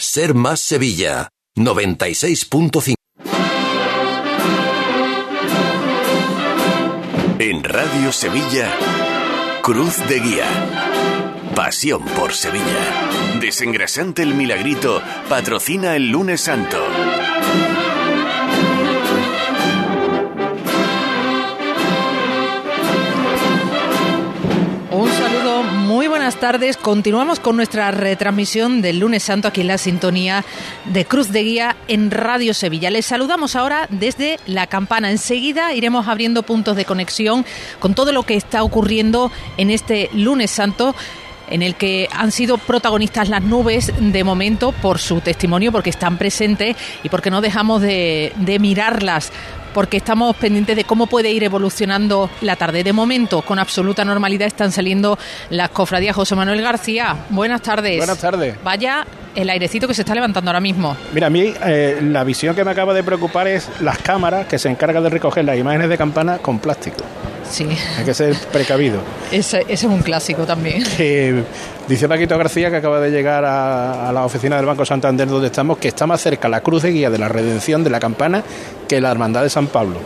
Ser Más Sevilla, 96.5. En Radio Sevilla, Cruz de Guía. Pasión por Sevilla. Desengrasante el Milagrito patrocina el lunes santo. Tardes. Continuamos con nuestra retransmisión del lunes santo aquí en la sintonía de Cruz de Guía en Radio Sevilla. Les saludamos ahora desde la campana. Enseguida iremos abriendo puntos de conexión con todo lo que está ocurriendo en este lunes santo en el que han sido protagonistas las nubes de momento por su testimonio, porque están presentes y porque no dejamos de, de mirarlas porque estamos pendientes de cómo puede ir evolucionando la tarde. De momento, con absoluta normalidad, están saliendo las cofradías. José Manuel García, buenas tardes. Buenas tardes. Vaya el airecito que se está levantando ahora mismo. Mira, a mí eh, la visión que me acaba de preocupar es las cámaras que se encargan de recoger las imágenes de campana con plástico. Sí. Hay que ser precavido. ese, ese es un clásico también. Eh, dice Paquito García que acaba de llegar a, a, la oficina del Banco Santander donde estamos, que está más cerca la cruz de guía de la redención de la campana que la hermandad de San Pablo.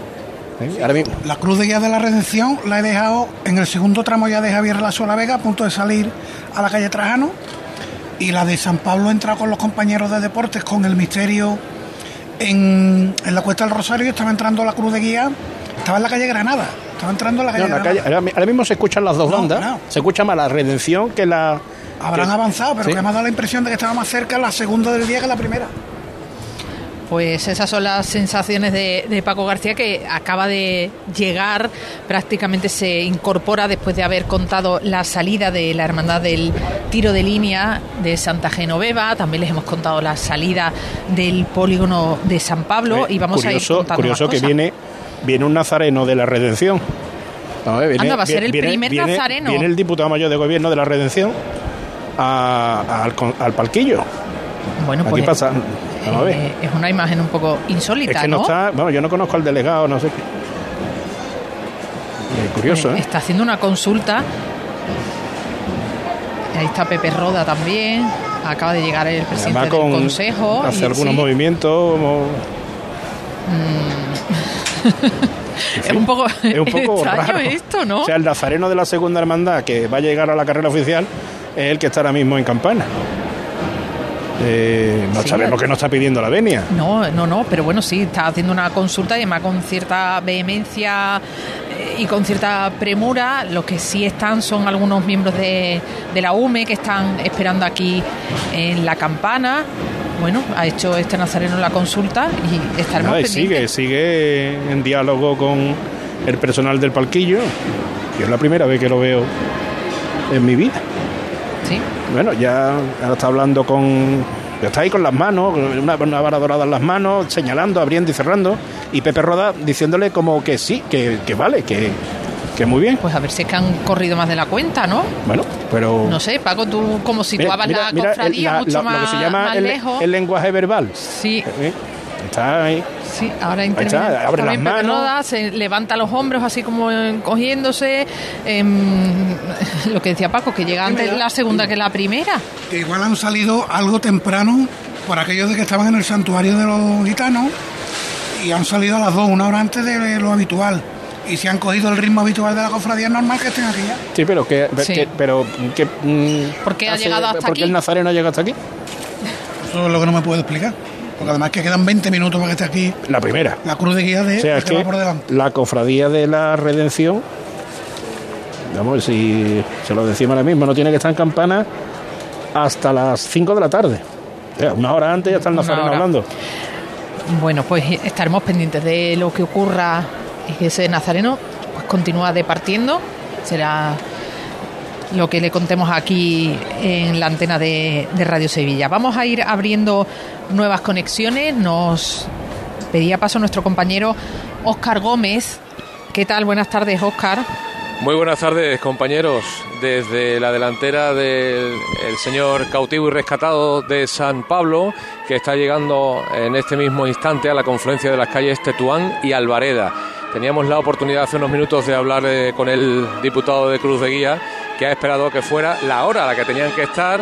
¿Eh? Ahora mismo. La cruz de guía de la redención la he dejado en el segundo tramo ya de Javier La Sola Vega, a punto de salir a la calle Trajano. Y la de San Pablo he entrado con los compañeros de deportes con el misterio en, en la Cuesta del Rosario. Estaba entrando la cruz de guía, estaba en la calle Granada. Estaba entrando a la calle, no, la calle Ahora mismo se escuchan las dos no, bandas. No. Se escucha más la redención que la. Habrán que, avanzado, pero ¿sí? que me ha dado la impresión de que estaba más cerca la segunda del día que la primera. Pues esas son las sensaciones de, de, Paco García que acaba de llegar, prácticamente se incorpora después de haber contado la salida de la hermandad del tiro de línea de Santa Genoveva, también les hemos contado la salida del polígono de San Pablo y vamos curioso, a ir contando Curioso más que cosas. viene, viene un nazareno de la redención. No, viene, Anda, va a ser el viene, primer viene, nazareno. Viene el diputado mayor de gobierno de la redención a, a, al, al palquillo. Bueno, Aquí pues pasa, Eh, es una imagen un poco insólita, es que no, ¿no? está, bueno, yo no conozco al delegado, no sé qué. Eh, curioso, ¿eh? Está haciendo una consulta. Ahí está Pepe Roda también. Acaba de llegar el presidente del con, consejo. Hace y, algunos sí. movimientos. Como... Mm. es un poco, es un poco extraño raro. esto, ¿no? O sea, el nazareno de la segunda hermandad que va a llegar a la carrera oficial es el que está ahora mismo en campana. Eh, no sí, sabemos que no está pidiendo la venia. No, no, no, pero bueno, sí, está haciendo una consulta y además con cierta vehemencia eh, y con cierta premura. Los que sí están son algunos miembros de, de la UME que están esperando aquí en la campana. Bueno, ha hecho este nazareno la consulta y estaremos Nada, y sigue, sigue en diálogo con el personal del palquillo. Yo es la primera vez que lo veo en mi vida. Sí. Bueno, ya ahora está hablando con. Está ahí con las manos, una, una vara dorada en las manos, señalando, abriendo y cerrando. Y Pepe Roda diciéndole como que sí, que, que vale, que, que muy bien. Pues a ver si es que han corrido más de la cuenta, ¿no? Bueno, pero. No sé, Paco, tú como situabas mira, la cofradía mucho la, más, lo que se llama el, lejos. el, lenguaje verbal. Sí. ¿Eh? Está ahí. Sí, ahora Ahí interviene. está, abre las También manos. Roda se levanta los hombros así como encogiéndose. Eh, lo que decía Paco, que llega antes la segunda que la primera. Que igual han salido algo temprano por aquellos de que estaban en el santuario de los gitanos y han salido a las dos, una hora antes de lo habitual. Y si han cogido el ritmo habitual de la cofradía, es normal que estén aquí ya. Sí, pero que. Sí. que- pero que, mm, ¿Por qué ha hace- llegado hasta ¿Por qué aquí? el nazareno ha llegado hasta aquí? Eso es lo que no me puedo explicar. Porque además que quedan 20 minutos para que esté aquí La primera. la cruz de guía de O sea, el es que que va por delante. la cofradía de la redención, vamos, si se lo decimos ahora mismo, no tiene que estar en campana hasta las 5 de la tarde. O sea, una hora antes ya está el Una nazareno hora. hablando. Bueno, pues estaremos pendientes de lo que ocurra y que ese nazareno pues, continúa departiendo. Será lo que le contemos aquí en la antena de, Radio Sevilla. Vamos a ir abriendo nuevas conexiones. Nos pedía paso nuestro compañero Óscar Gómez. ¿Qué tal? Buenas tardes, Óscar. Muy buenas tardes, compañeros. Desde la delantera del el señor cautivo y rescatado de San Pablo, que está llegando en este mismo instante a la confluencia de las calles Tetuán y Alvareda. Teníamos la oportunidad hace unos minutos de hablar eh, con el diputado de Cruz de Guía, que ha esperado que fuera la hora a la que tenían que estar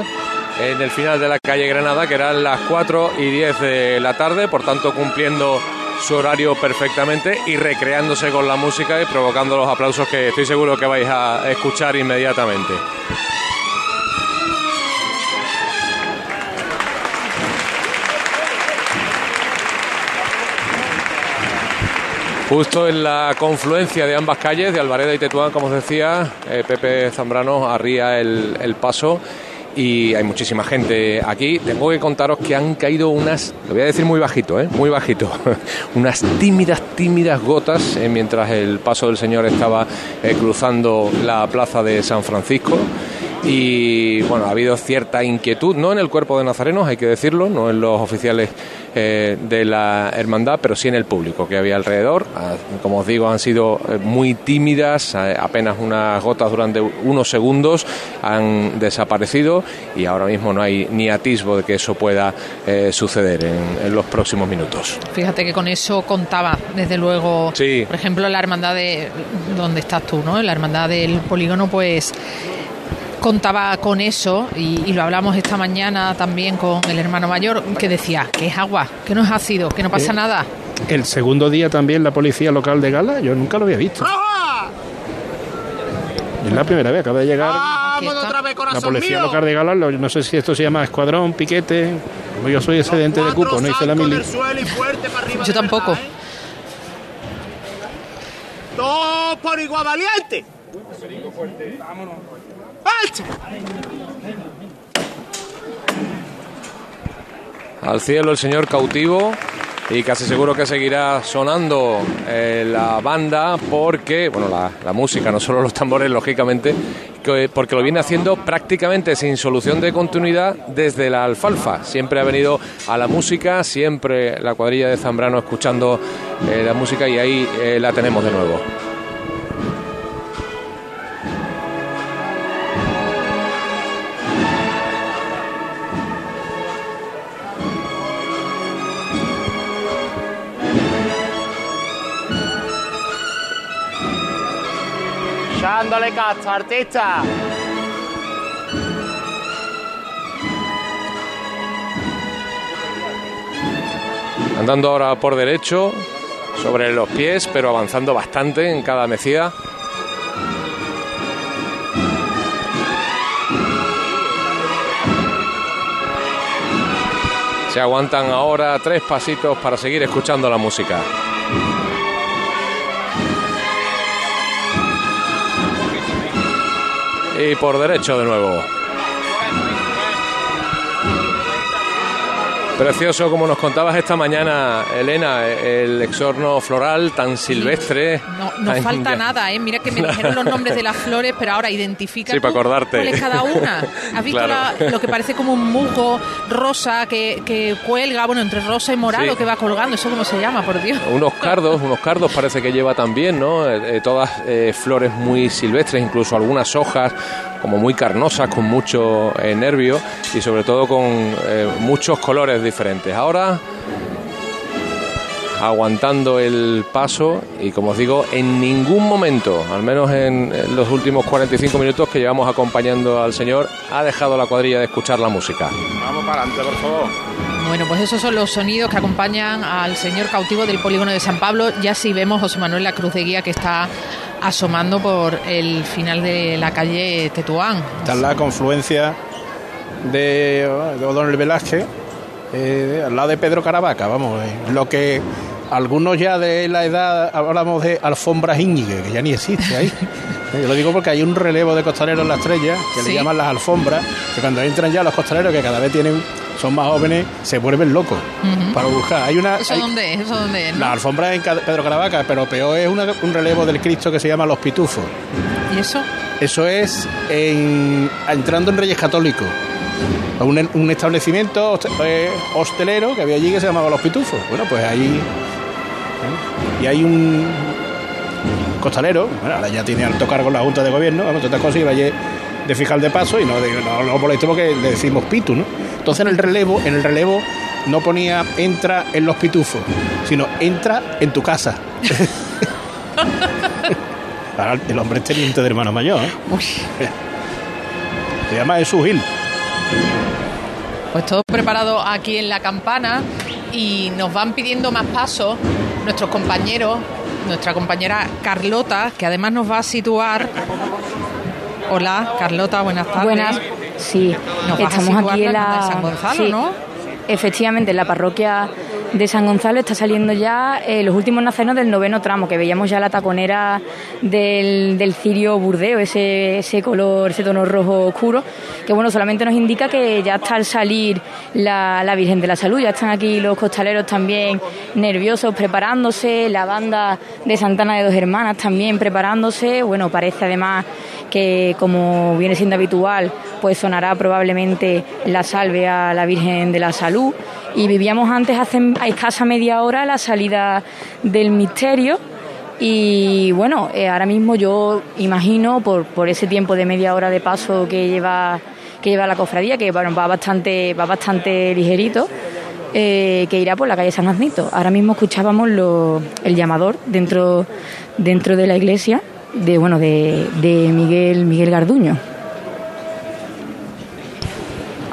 en el final de la calle Granada, que eran las 4 y 10 de la tarde, por tanto cumpliendo su horario perfectamente y recreándose con la música y provocando los aplausos que estoy seguro que vais a escuchar inmediatamente. Justo en la confluencia de ambas calles, de Alvareda y Tetuán, como os decía, eh, Pepe Zambrano arría el, el paso y hay muchísima gente aquí. Tengo que contaros que han caído unas, lo voy a decir muy bajito, ¿eh? muy bajito, unas tímidas, tímidas gotas eh, mientras el paso del Señor estaba eh, cruzando la plaza de San Francisco y bueno, ha habido cierta inquietud, no en el cuerpo de nazarenos, hay que decirlo, no en los oficiales eh, de la hermandad, pero sí en el público que había alrededor. Ah, como os digo, han sido eh, muy tímidas, eh, apenas unas gotas durante unos segundos han desaparecido y ahora mismo no hay ni atisbo de que eso pueda suceder en, en, los próximos minutos. Fíjate que con eso contaba, desde luego, sí. por ejemplo, la hermandad de donde estás tú, ¿no? La hermandad del polígono, pues contaba con eso y, y, lo hablamos esta mañana también con el hermano mayor que decía que es agua, que no es ácido, que no pasa ¿Eh? nada. El segundo día también la policía local de Gala, yo nunca lo había visto. Es la primera vez, acaba de llegar otra vez, la policía mío. local de Gala, lo- no sé si esto se llama escuadrón, piquete, como yo soy excedente de cupo, no hice la mili. Yo tampoco. Todos por igual valiente. Al cielo el señor cautivo y casi seguro que seguirá sonando eh, la banda porque, bueno, la, música, no solo los tambores, lógicamente, que- porque lo viene haciendo prácticamente sin solución de continuidad desde la alfalfa. Siempre ha venido a la música, siempre la cuadrilla de Zambrano escuchando eh, la música y ahí eh, la tenemos de nuevo. Echándole casta, artista. Andando ahora por derecho, sobre los pies, pero avanzando bastante en cada mecida. Se aguantan ahora tres pasitos para seguir escuchando la música. Y por derecho de nuevo. Precioso, como nos contabas esta mañana, Elena, el exorno floral tan silvestre. No, no tan- falta nada, ¿eh? Mira que me dijeron los nombres de las flores, pero ahora identifica Sí, tú para acordarte. cuál es cada una. ¿Has visto Claro. la- lo que parece como un musgo rosa que, que cuelga, bueno, entre rosa y morado Sí. que va colgando? ¿Eso cómo se llama, por Dios? Unos cardos, unos cardos parece que lleva también, ¿no? Eh, eh, todas eh, flores muy silvestres, incluso algunas hojas como muy carnosas, con mucho eh, nervio y sobre todo con eh, muchos colores diferentes. Ahora aguantando el paso y como os digo, en ningún momento, al menos en, en los últimos 45 minutos que llevamos acompañando al Señor, ha dejado la cuadrilla de escuchar la música. Vamos para adelante, por favor. Bueno, pues esos son los sonidos que acompañan al señor cautivo del polígono de San Pablo. Ya sí vemos José Manuel La Cruz de Guía que está asomando por el final de la calle Tetuán. Está en la confluencia de, de O'Donnell Velázquez, eh, al lado de Pedro Caravaca, vamos, eh, lo que algunos ya de la edad hablamos de alfombras Íñiguez, que ya ni existe ahí. Yo lo digo porque hay un relevo de costaleros en la estrella, que Sí. le llaman las alfombras, que cuando entran ya los costaleros, que cada vez tienen son más jóvenes, se vuelven locos para buscar. Hay una, ¿Eso hay- dónde es? ¿Eso dónde es? no? la alfombra en Pedro Caravaca, pero peor es una- un relevo del Cristo que se llama Los Pitufos. ¿Y eso? Eso es en, entrando en Reyes Católicos. Un, un establecimiento eh, hostelero que había allí que se llamaba Los Pitufos. Bueno, pues ahí. ¿eh? Y hay un costalero, bueno, ahora ya tiene alto cargo en la Junta de Gobierno, vamos, todas estas cosas, allí de fiscal de paso y no, de- no, no molesto porque le decimos pitu, ¿no? Entonces en el relevo, en el relevo no ponía entra en los pitufos, sino entra en tu casa. Ahora el hombre es teniente de hermano mayor, ¿eh? Uy, Se llama Jesús Gil. Pues todo preparado aquí en la campana y nos van pidiendo más pasos nuestros compañeros, nuestra compañera Carlota, que además nos va a situar. Hola, Carlota, buenas tardes. Buenas, sí, Nos estamos aquí en la San Gonzalo, sí, ¿no? Efectivamente, en la parroquia de San Gonzalo está saliendo ya eh, los últimos nazarenos del noveno tramo, que veíamos ya la taconera del, del cirio burdeo, ese, ese color, ese tono rojo oscuro, que bueno, solamente nos indica que ya está al salir la, la Virgen de la Salud, ya están aquí los costaleros también nerviosos, preparándose, la banda de Santana de Dos Hermanas también preparándose, bueno, parece además que como viene siendo habitual, pues sonará probablemente la salve a la Virgen de la Salud. Y vivíamos antes, hace a escasa media hora, la salida del misterio. Y bueno, eh, ahora mismo yo imagino, por, por ese tiempo de media hora de paso que lleva, que lleva la cofradía, que bueno, va bastante, va bastante ligerito, eh, que irá por la calle San Aznito. Ahora mismo escuchábamos el llamador dentro, dentro de la iglesia de bueno de, de Miguel Miguel Garduño.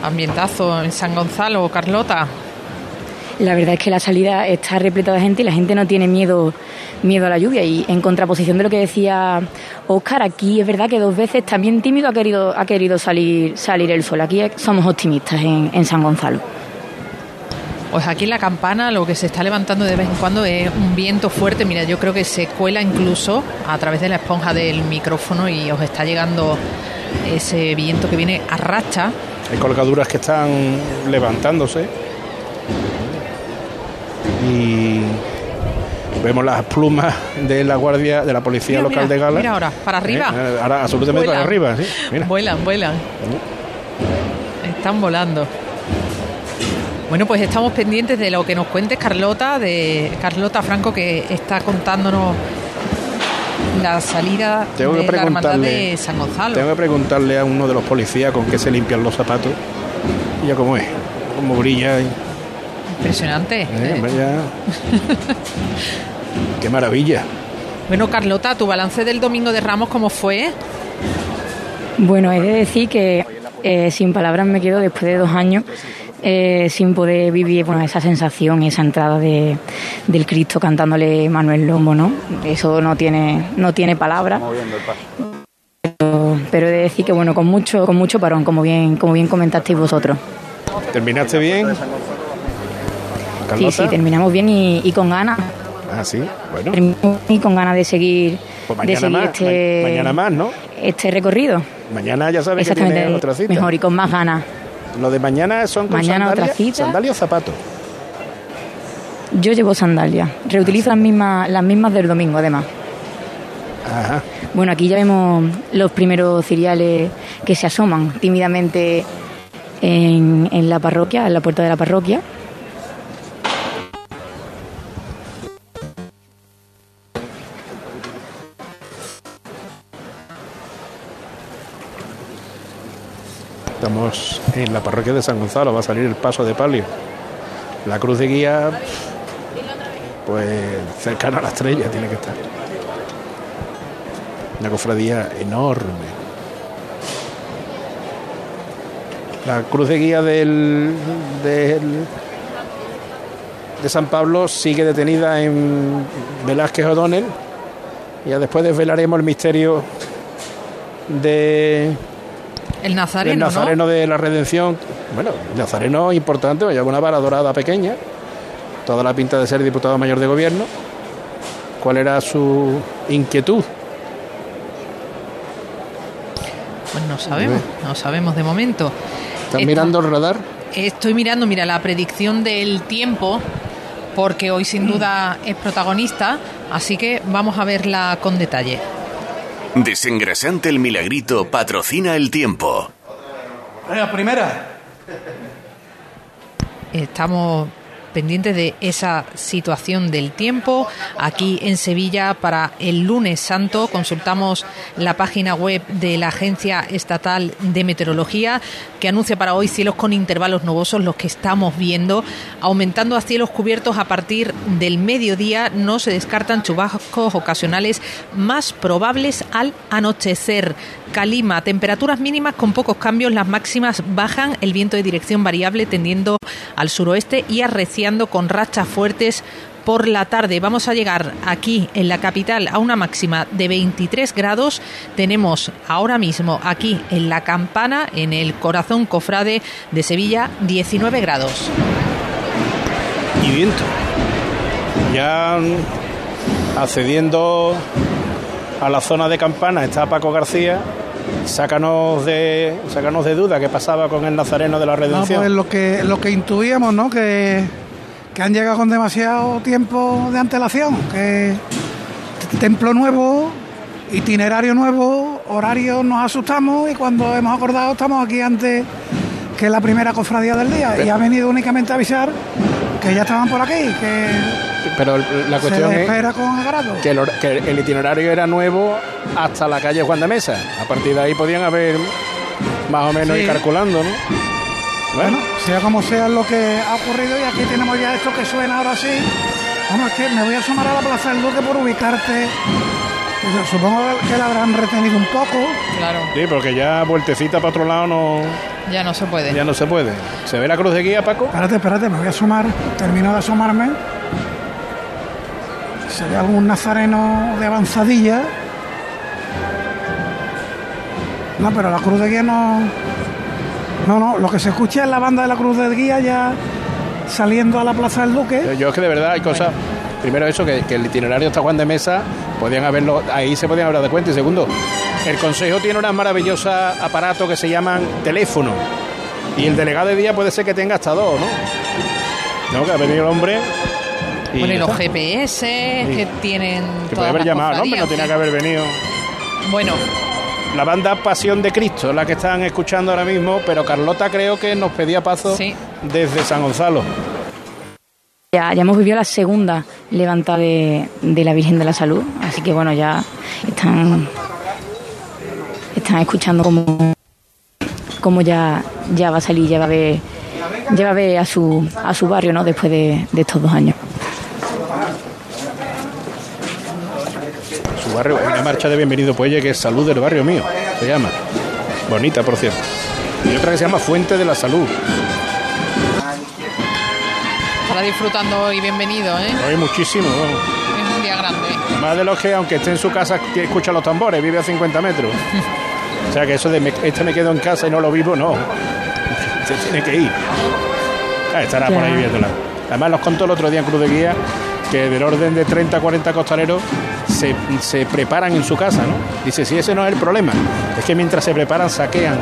Ambientazo en San Gonzalo, Carlota. La verdad es que la salida está repleta de gente y la gente no tiene miedo miedo a la lluvia y en contraposición de lo que decía Óscar, aquí es verdad que dos veces también tímido ha querido ha querido salir salir el sol. Aquí somos optimistas en, en San Gonzalo. Pues aquí en la campana lo que se está levantando de vez en cuando es un viento fuerte. Mira, yo creo que se cuela incluso a través de la esponja del micrófono y os está llegando ese viento que viene a racha. Hay colgaduras que están levantándose. Y vemos las plumas de la guardia de la policía Mira, local mira, de Gala. mira ahora, para arriba. Eh, ahora absolutamente para arriba, sí. Mira. Vuelan, vuelan. Están volando. Bueno, pues estamos pendientes de lo que nos cuentes Carlota, de Carlota Franco, que está contándonos la salida Tengo que de la hermandad preguntarle- de San Gonzalo. Tengo que preguntarle a uno de los policías con qué se limpian los zapatos. Y ya cómo es, cómo brilla. y- Impresionante. eh, ya. qué maravilla. Bueno, Carlota, tu balance del domingo de Ramos, ¿cómo fue? Bueno, he de decir que eh, sin palabras me quedo después de dos años eh, sin poder vivir bueno, esa sensación, esa entrada de, del Cristo cantándole Manuel Lomo, ¿no? Eso no tiene, no tiene palabras. Pero, pero he de decir que bueno, con mucho, con mucho parón, como bien, como bien comentasteis vosotros. ¿Terminaste bien? Sí, Carlota? sí, terminamos bien y, y con ganas. Ah, sí, bueno. Terminamos y con ganas de seguir, Pues de seguir más, este, ma- mañana más, ¿no? este recorrido. Mañana ya sabes que tiene otra cita. mejor y con más ganas. Lo de mañana son con Mañana otra sandalia, cita. sandalia o zapatos. Yo llevo sandalias, reutilizo las mismas, las mismas del domingo además. Ajá. Bueno, aquí ya vemos los primeros ciriales que se asoman tímidamente en, en la parroquia, en la puerta de la parroquia. En la parroquia de San Gonzalo, va a salir el paso de palio. La cruz de guía, pues cercana a la estrella tiene que estar. Una cofradía enorme. La cruz de guía del, del- de San Pablo sigue detenida en Velázquez O'Donnell. Ya después desvelaremos el misterio de El Nazareno, el Nazareno ¿no? de la Redención. Bueno, Nazareno importante, lleva una vara dorada pequeña, toda la pinta de ser diputado mayor de gobierno. ¿Cuál era su inquietud? Pues no sabemos, no sabemos de momento. ¿Están Esta- mirando el radar? Estoy mirando, mira, la predicción del tiempo, porque hoy sin duda es protagonista, así que vamos a verla con detalle. Desengrasante el milagrito patrocina el tiempo. Venga, primera. Estamos pendientes de esa situación del tiempo. Aquí en Sevilla para el lunes santo consultamos la página web de la Agencia Estatal de Meteorología que anuncia para hoy cielos con intervalos nubosos, los que estamos viendo, aumentando a cielos cubiertos a partir del mediodía. No se descartan chubascos ocasionales más probables al anochecer. Calima, temperaturas mínimas con pocos cambios, las máximas bajan, el viento de dirección variable tendiendo al suroeste y con rachas fuertes por la tarde. Vamos a llegar aquí en la capital a una máxima de 23 grados. Tenemos ahora mismo aquí en la campana, en el corazón cofrade de Sevilla, 19 grados. Y viento. Ya accediendo a la zona de campana está Paco García. Sácanos de, sácanos de duda qué pasaba con el Nazareno de la No, Redención. pues lo que, lo que intuíamos, ¿no? Que, que han llegado con demasiado tiempo de antelación, que templo nuevo, itinerario nuevo, horario nos asustamos y cuando hemos acordado estamos aquí antes que la primera cofradía del día y ha venido únicamente a avisar que ya estaban por aquí, que Pero la se cuestión es con agrado. que el, que el itinerario era nuevo hasta la calle Juan de Mesa. A partir de ahí podían haber más o menos Sí. ir calculando, ¿no? Bueno, sea como sea lo que ha ocurrido y aquí tenemos ya esto que suena ahora sí. Vamos, es que me voy a asomar a la Plaza del Duque por ubicarte. Pues, Supongo que la habrán retenido un poco. Claro, Sí, porque ya vueltecita para otro lado no, ya no se puede. ya no se puede. ¿Se ve la cruz de guía, Paco? Espérate, espérate, me voy a asomar. Termino de asomarme. Se ve algún nazareno de avanzadilla. No, pero la cruz de guía no. No, no, lo que se escucha es la banda de la cruz de guía ya saliendo a la Plaza del Duque. Yo es que de verdad hay cosas. Primero eso, que, que el itinerario hasta Juan de Mesa, podían haberlo, ahí se podían haber dado cuenta. Y segundo, el Consejo tiene unas maravillosas aparatos que se llaman teléfono. Y el delegado de día puede ser que tenga hasta dos, ¿no? No, que ha venido el hombre. Y Bueno, y los está. GPS que tienen. que puede haber llamado al hombre, no tenía que haber venido. Bueno, La banda Pasión de Cristo, la que están escuchando ahora mismo, pero Carlota creo que nos pedía paso Sí. desde San Gonzalo. Ya, ya hemos vivido la segunda levanta de, de la Virgen de la Salud, así que bueno, ya están, están escuchando cómo, cómo ya, ya va a salir, ya va a ver, ya va a ver a su, a su barrio ¿no? después de, de estos dos años. Barrio, una marcha de bienvenido Puelle que es Salud del Barrio Mío, se llama. Bonita, por cierto. Y otra que se llama Fuente de la Salud. estará disfrutando hoy, bienvenido, ¿eh? Hay muchísimo. Es un día grande. Más de los que, aunque esté en su casa, que escucha los tambores, vive a 50 metros. O sea que eso de me- este me quedo en casa y no lo vivo, no. Se tiene que ir. Ah, estará por ahí viéndola. Además, nos contó el otro día en Cruz de Guía que del orden de 30 a 40 costaleros se, se preparan en su casa, ¿no? Dice, si ese no es el problema, es que mientras se preparan saquean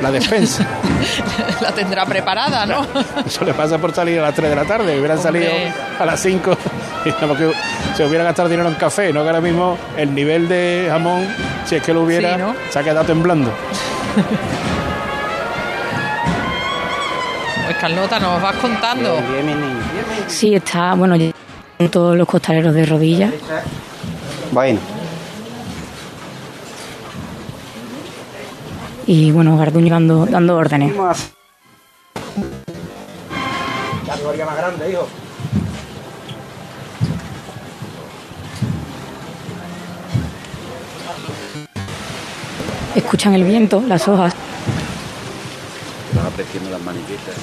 la despensa. La tendrá preparada, ¿no? Eso le pasa por salir a las 3 de la tarde. Hubieran Hombre. salido a las 5 y se hubiera gastado dinero en café. No que ahora mismo el nivel de jamón, si es que lo hubiera, Sí, ¿no? se ha quedado temblando. Pues Carlota, nos vas contando. Sí, está, bueno, todos los costaleros de rodillas. Bueno, Y bueno, Garduño dando, dando órdenes. vamos a... Ya todavía más grande, hijo. Escuchan el viento, las hojas. Estás apreciando las maniquetas.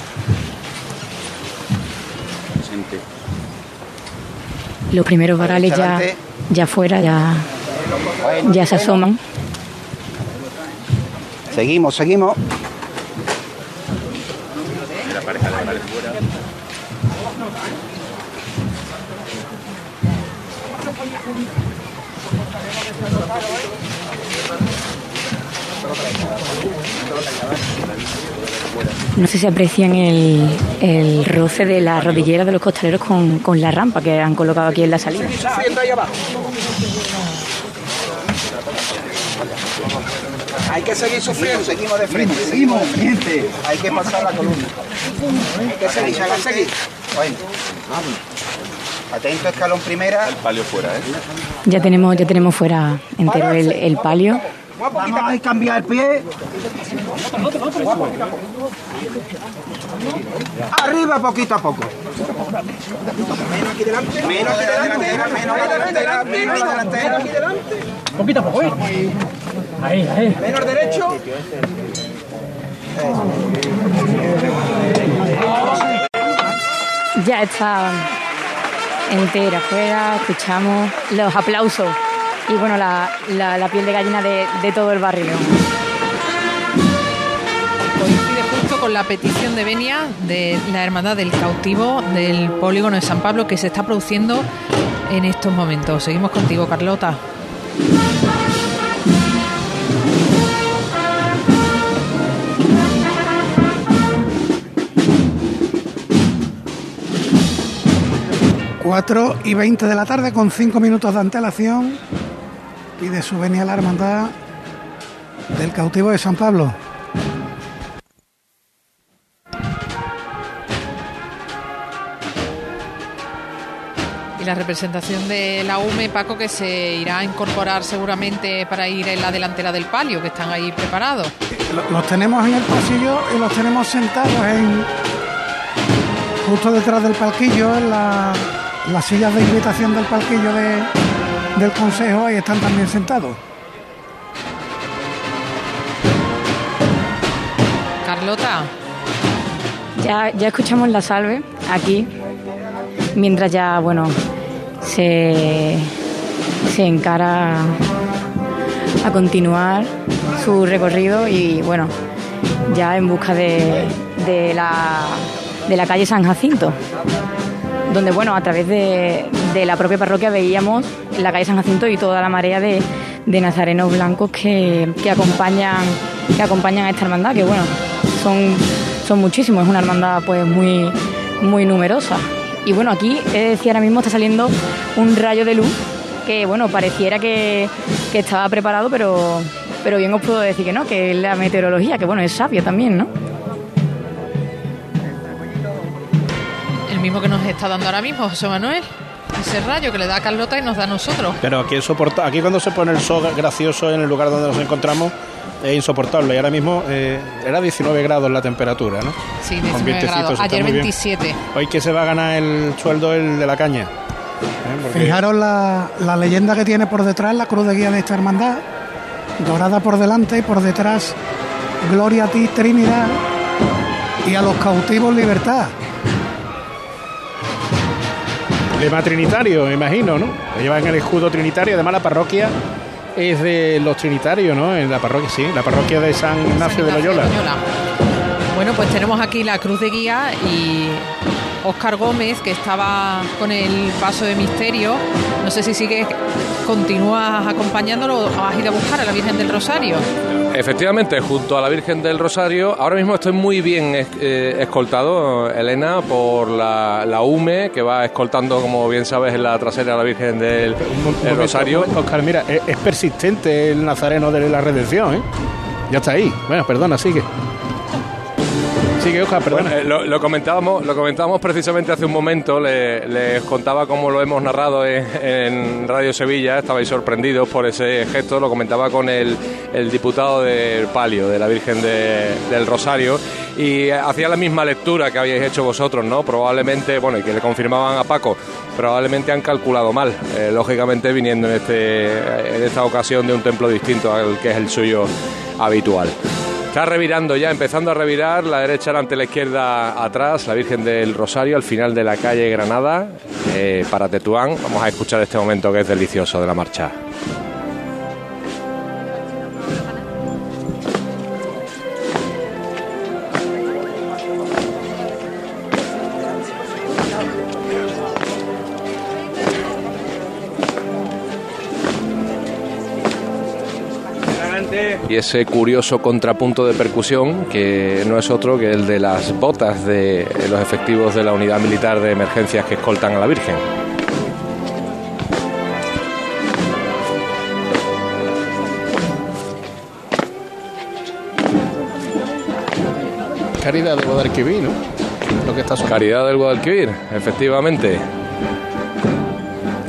Siente. Los primeros varales ya, ya fuera, ya, ya se asoman. Seguimos, seguimos. No sé si aprecian el, el roce de la rodillera de los costaleros con, con la rampa que han colocado aquí en la salida. Sufriendo ahí abajo. Hay que seguir sufriendo, seguimos de frente, seguimos, gente. Hay que pasar la columna. Hay que seguir, hay que seguir. Bueno. Atento, escalón primera. Palio fuera, ¿eh? Ya tenemos, ya tenemos fuera entero el, el palio. Vamos a cambiar el pie. Arriba poquito a poco. Menos aquí delante. Menos aquí delante. Menos aquí delante. Menos aquí delante. Poquito a poco, ¿eh? Ahí, ahí. Menos derecho. Ya está entera fuera, escuchamos los aplausos y bueno, la, la- la piel de gallina de, de todo el barrio. Con la petición de Benia de la Hermandad del Cautivo del Polígono de San Pablo que se está produciendo en estos momentos. Seguimos contigo, Carlota. Cuatro y 20 de la tarde con 5 minutos de antelación pide su venia la hermandad del cautivo de San Pablo. La representación de la UME, Paco, que se irá a incorporar seguramente para ir en la delantera del palio, que están ahí preparados. Lo- Los tenemos en el pasillo y los tenemos sentados en justo detrás del palquillo, en la- las sillas de invitación del palquillo de- del consejo, ahí están también sentados. Carlota, Ya, ya escuchamos la salve aquí, mientras ya, bueno, se, se encara a continuar su recorrido y, bueno, ya en busca de, de la, de la calle San Jacinto, donde, bueno, a través de, de la propia parroquia veíamos la calle San Jacinto y toda la marea de, de nazarenos blancos que, que acompañan que acompañan a esta hermandad, que bueno, son, son muchísimos, es una hermandad pues muy, muy numerosa. Y bueno, aquí, he de decir, ahora mismo está saliendo un rayo de luz que bueno, pareciera que, que estaba preparado, pero, pero bien os puedo decir que no, que es la meteorología, que bueno, es sabia también, ¿no? el mismo que nos está dando ahora mismo, José Manuel. Ese rayo que le da a Carlota y nos da a nosotros. Pero aquí, es soporta- aquí cuando se pone el sol gracioso en el lugar donde nos encontramos es insoportable. Y ahora mismo eh, era 19 grados la temperatura, ¿no? Sí, Con 19 vientecitos, grados. Ayer muy bien. 27. Hoy que se va a ganar el sueldo el de la caña. ¿eh? Porque- Fijaros la, la leyenda que tiene por detrás la cruz de guía de esta hermandad, dorada por delante y por detrás, Gloria a ti, Trinidad, y a los cautivos libertad. Lema trinitario, me imagino, ¿no? Llevan el escudo trinitario, además la parroquia es de los trinitarios, ¿no? En la parroquia, sí, la parroquia de San Ignacio de Loyola. Bueno, pues tenemos aquí la cruz de guía y Óscar Gómez, que estaba con el paso de misterio. No sé si sigues, continúas acompañándolo o has ido a buscar a la Virgen del Rosario. Efectivamente, junto a la Virgen del Rosario, ahora mismo estoy muy bien eh, escoltado, Elena, por la, la UME, que va escoltando, como bien sabes, en la trasera a la Virgen del, Un del momento, Rosario. momento, Oscar, mira, es, es persistente el nazareno de la redención, ¿eh? Ya está ahí. Bueno, perdona, sigue. Bueno, eh, lo, comentábamos, lo comentábamos precisamente hace un momento, le- les contaba cómo lo hemos narrado en, Radio Sevilla, estabais sorprendidos por ese gesto, lo comentaba con el, diputado del Palio, de la Virgen de- del Rosario, y hacía la misma lectura que habíais hecho vosotros, ¿no? Probablemente, bueno, y que le confirmaban a Paco, probablemente han calculado mal, eh, lógicamente viniendo en, este, en esta ocasión de un templo distinto al que es el suyo habitual. Está revirando ya, empezando a revirar, la derecha delante, la izquierda atrás, la Virgen del Rosario al final de la calle Granada, eh, para Tetuán. Vamos a escuchar este momento que es delicioso de la marcha. Y ese curioso contrapunto de percusión que no es otro que el de las botas de los efectivos de la unidad militar de emergencias que escoltan a la Virgen. Caridad de Guadalquivir, ¿no? lo que está. Caridad del Guadalquivir, efectivamente.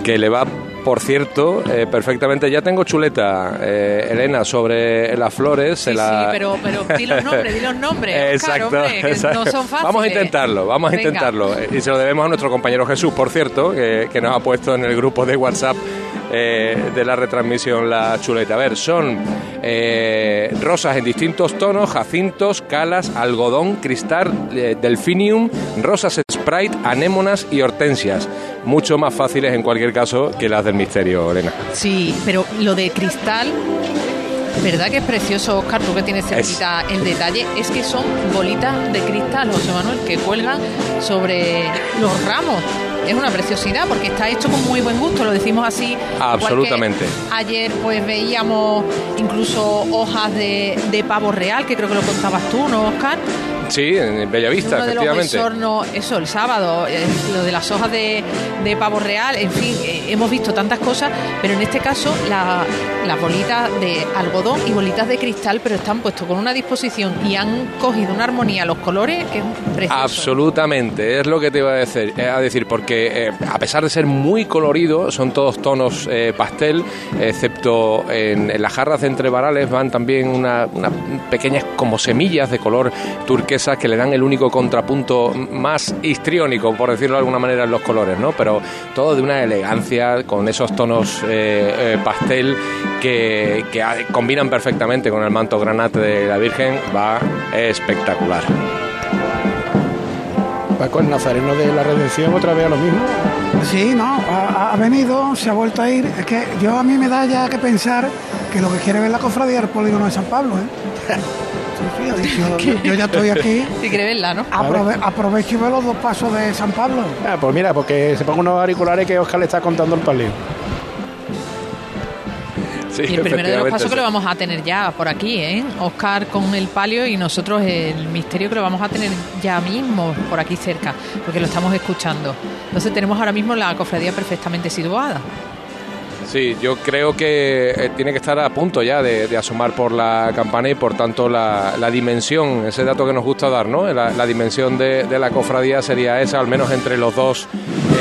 Que le va, por cierto, eh, perfectamente. Ya tengo chuleta, eh, Elena, sobre las flores. Sí, la- sí, pero, pero di los nombres, di los nombres. Oscar, Exacto, hombre, exacto. no son fáciles. Vamos a intentarlo, vamos a intentarlo. Y se lo debemos a nuestro compañero Jesús, por cierto, que, que nos ha puesto en el grupo de WhatsApp eh, de la retransmisión la chuleta. A ver, son eh, rosas en distintos tonos, jacintos, calas, algodón, cristal, eh, delfinium, rosas sprite, anémonas y hortensias. Mucho más fáciles en cualquier caso que las del misterio, Elena. Sí, pero lo de cristal, ¿verdad que es precioso, Oscar? Tú que tienes cerquita el detalle, es que son bolitas de cristal, José Manuel, que cuelgan sobre los ramos. Es una preciosidad porque está hecho con muy buen gusto, lo decimos así. Absolutamente. Ayer pues veíamos incluso hojas de, de pavo real, que creo que lo contabas tú, ¿no, Oscar? Sí, en Bellavista, Uno de los efectivamente. hornos, eso, el sábado, eh, lo de las hojas de, de pavo real, en fin, eh, hemos visto tantas cosas, pero en este caso la- las bolitas de algodón y bolitas de cristal, pero están puestos con una disposición y han cogido una armonía los colores que es precioso. Absolutamente, es lo que te iba a decir, eh, a decir porque eh, a pesar de ser muy colorido, son todos tonos eh, pastel, excepto en, las jarras de entre varales van también unas una pequeñas como semillas de color turquesa que le dan el único contrapunto más histriónico, por decirlo de alguna manera, en los colores, ¿no? Pero todo de una elegancia, con esos tonos eh, pastel que, combinan perfectamente con el manto granate de la Virgen, va espectacular. Paco, el nazareno de la redención otra vez a lo mismo. Sí, no, ha, ha venido, se ha vuelto a ir. Es que yo a mí me da ya que pensar que lo que quiere ver la cofradía es el polígono de San Pablo, ¿eh? Yo, yo ya estoy aquí. Si quiere verla, ¿no? Aprove- aprovecho y veo los dos pasos de San Pablo. Ah, pues mira, porque se ponga unos auriculares que Oscar le está contando el palio. Sí, Y el primero de los pasos que lo vamos a tener ya por aquí, ¿eh? Oscar con el palio y nosotros el misterio que lo vamos a tener ya mismo por aquí cerca, porque lo estamos escuchando. Entonces tenemos ahora mismo la cofradía perfectamente situada. Sí, yo creo que eh, tiene que estar a punto ya de, de asomar por la campana y por tanto la, la dimensión, ese dato que nos gusta dar, ¿no? La, la dimensión de, de la cofradía sería esa, al menos entre los dos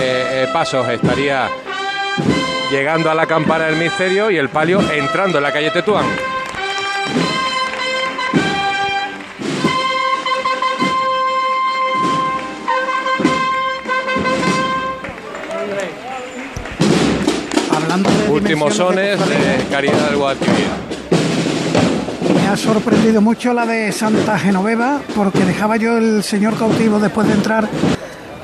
eh, eh, pasos estaría llegando a la campana del misterio y el palio entrando en la calle Tetuán. Últimos sones de Caridad del Guadalquivir. Me ha sorprendido mucho la de Santa Genoveva, porque dejaba yo el señor cautivo después de entrar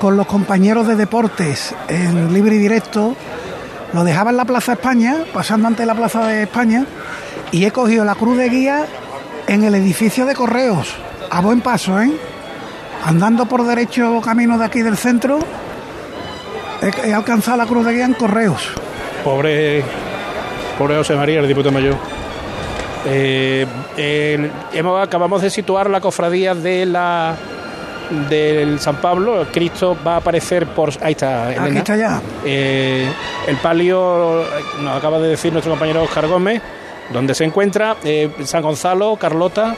con los compañeros de deportes en libre y directo. Lo dejaba en la Plaza España, pasando ante la Plaza de España, y he cogido la cruz de guía en el edificio de correos, a buen paso, ¿eh? Andando por derecho camino de aquí del centro, he, alcanzado la cruz de guía en correos. Pobre, pobre José María, el diputado mayor. Eh, hemos, acabamos de situar la cofradía de la del San Pablo. Cristo va a aparecer por. Ahí está, Elena. Aquí está ya. Eh, el palio, nos acaba de decir nuestro compañero Oscar Gómez, donde se encuentra eh, San Gonzalo, Carlota.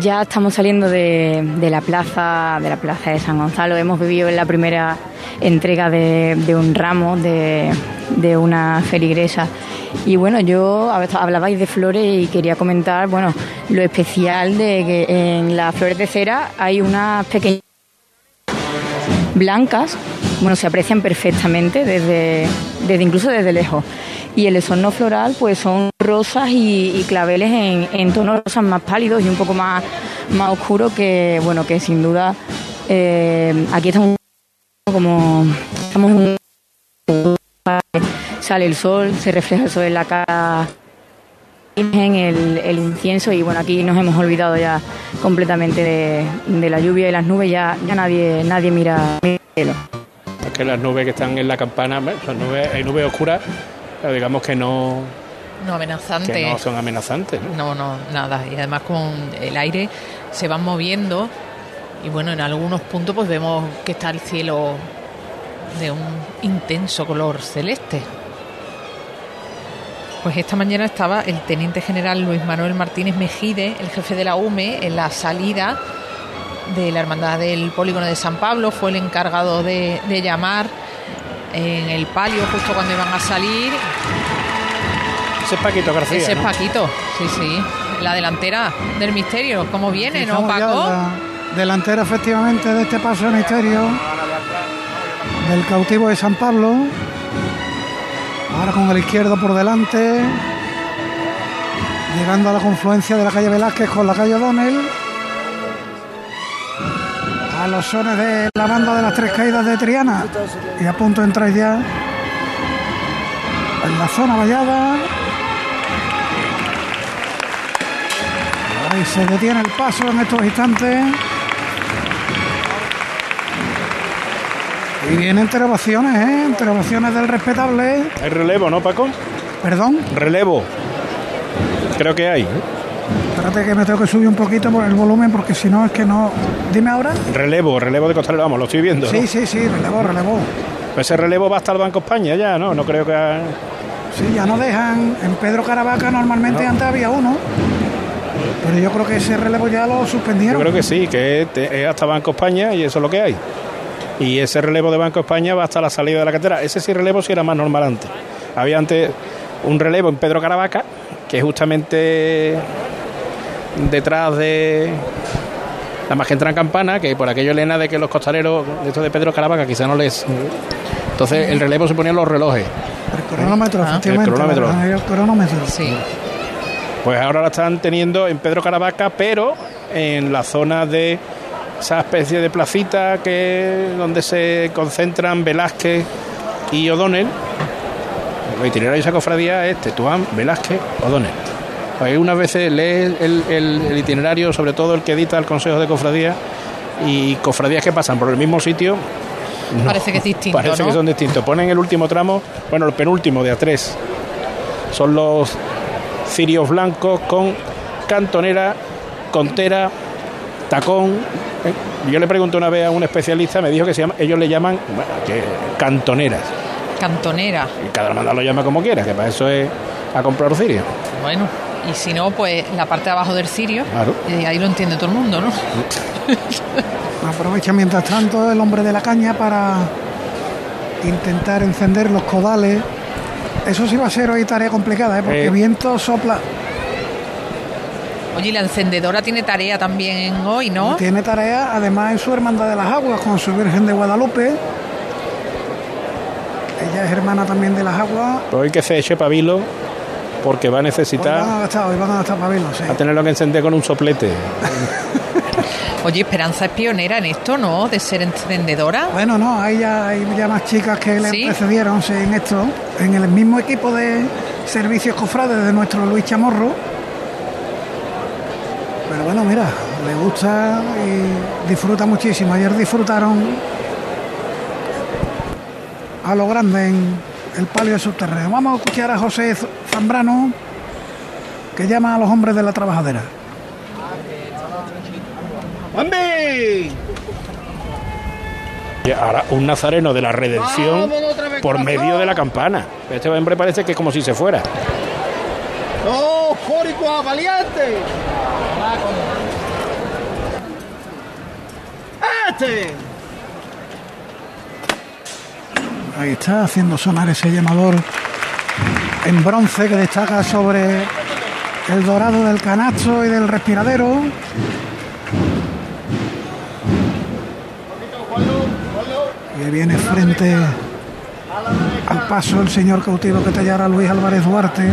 Ya estamos saliendo de, de la plaza de la plaza de San Gonzalo. Hemos vivido en la primera entrega de, de un ramo de, de una feligresa. Y bueno, yo hab- hablabais de flores y quería comentar, bueno, lo especial de que en las flores de cera hay unas pequeñas blancas, bueno, se aprecian perfectamente desde, desde incluso desde lejos. Y el esorno floral, pues son rosas y, claveles en, tonos rosas más pálidos y un poco más, más oscuros que, bueno, que sin duda eh, aquí estamos como estamos en un sale el sol, se refleja el sol en la cara Virgen, el, el incienso y bueno aquí nos hemos olvidado ya completamente de, de la lluvia y las nubes ya, ya nadie nadie mira el cielo. Es que las nubes que están en la campana, bueno, son nubes, hay nubes oscuras, pero digamos que no, No amenazante. que no son amenazantes. ¿no? No, no, nada. Y además con el aire se van moviendo y bueno, en algunos puntos pues vemos que está el cielo de un intenso color celeste. Pues esta mañana estaba el teniente general Luis Manuel Martínez Mejide, el jefe de la UME, en la salida de la Hermandad del Polígono de San Pablo, fue el encargado de, de llamar en el palio justo cuando iban a salir. Ese es Paquito García. Ese es ¿no? Paquito, sí, sí. La delantera del misterio, ¿cómo viene, no, Paco? la delantera efectivamente de este paso de misterio del cautivo de San Pablo. Ahora con el izquierdo por delante. Llegando a la confluencia de la calle Velázquez con la calle O'Donnell. A los sones de la banda de las tres caídas de Triana. Y a punto de entrar ya en la zona vallada. Ahí se detiene el paso en estos instantes. Y vienen interrogaciones, ¿eh? Del respetable. Hay relevo, ¿no, Paco? Perdón, Relevo. Creo que hay. espérate que me tengo que subir un poquito por el volumen porque si no es que no. Dime ahora. Relevo, relevo de costalero, vamos, lo estoy viendo. ¿no? Sí, sí, sí, relevo, relevo. Pues ese relevo va hasta el Banco España ya, ¿no? No creo que... Sí, ya no dejan. En Pedro Caravaca normalmente antes había uno. Pero yo creo que ese relevo ya lo Yo suspendieron. creo que sí, que es hasta Banco España y eso es lo que hay. Y ese relevo de Banco España va hasta la salida de la carretera. Ese sí relevo sí era más normal antes. Había antes un relevo en Pedro Caravaca, que es justamente detrás de la más que entra en campana, que por aquello Elena de que los costaleros de estos de Pedro Caravaca quizá no les... Entonces el relevo se ponían los relojes. El cronómetro, Ah. efectivamente. El cronómetro. El cronómetro. Sí. Pues ahora la están teniendo en Pedro Caravaca, pero en la zona de esa especie de placita que donde se concentran Velázquez y O'Donnell. Los itinerarios de esa cofradía es Tetuán, Velázquez, O'Donnell. Hay unas veces lees el, el- el itinerario, sobre todo el que edita el Consejo de Cofradías, y cofradías que pasan por el mismo sitio. no, Parece que es distinto, Parece ¿no? que son distintos. Ponen el último tramo, bueno, el penúltimo de A3. Son los cirios blancos con cantonera, contera, tacón. ¿Eh? Yo le pregunté una vez a un especialista, me dijo que se llama, ellos le llaman bueno, que cantoneras. Cantonera. Y cada hermandad lo llama como quiera, que para eso es a comprar cirio. Bueno, y si no, pues la parte de abajo del cirio. Claro. Y ahí lo entiende todo el mundo, ¿no? Aprovecha mientras tanto el hombre de la caña para intentar encender los codales. Eso sí va a ser hoy tarea complicada, ¿eh? porque Eh. viento sopla. Oye, y la encendedora tiene tarea también hoy, ¿no? Tiene tarea, además en su hermandad de las aguas con su Virgen de Guadalupe. Ella es hermana también de las aguas. Pero hoy que se eche pabilo, porque va a Hoy van a necesitar gastar, hoy van a gastar pabilos, sí. a tenerlo que encender con un soplete. Oye, Esperanza es pionera en esto, ¿no? De ser encendedora. Bueno, no, hay ya, hay ya más chicas que le ¿Sí? precedieron sí, en esto, en el mismo equipo de servicios cofrades de nuestro Luis Chamorro. Pero bueno, mira, le gusta y disfruta muchísimo. Ayer disfrutaron a lo grande en el palio de subterráneo. Vamos a escuchar a José Zambrano, que llama a los hombres de la trabajadera. ¡Hombre! Y ahora un nazareno de la redención por medio de la campana. Este hombre parece que es como si se fuera. ¡Oh, Jórico valiente! ¡Este! Ahí está haciendo sonar ese llamador en bronce que destaca sobre el dorado del canasto y del respiradero. Y viene frente al paso el señor cautivo que tallara Luis Álvarez Duarte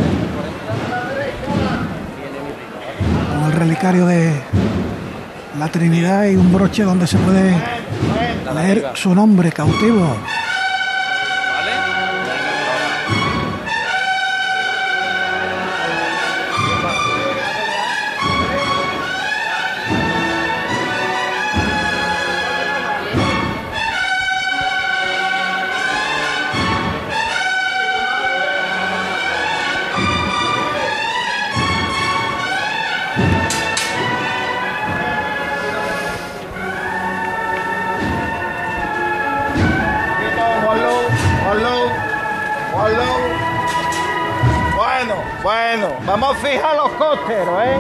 relicario de la Trinidad y un broche donde se puede leer su nombre cautivo. Bueno, vamos a fijar los costeros, ¿eh?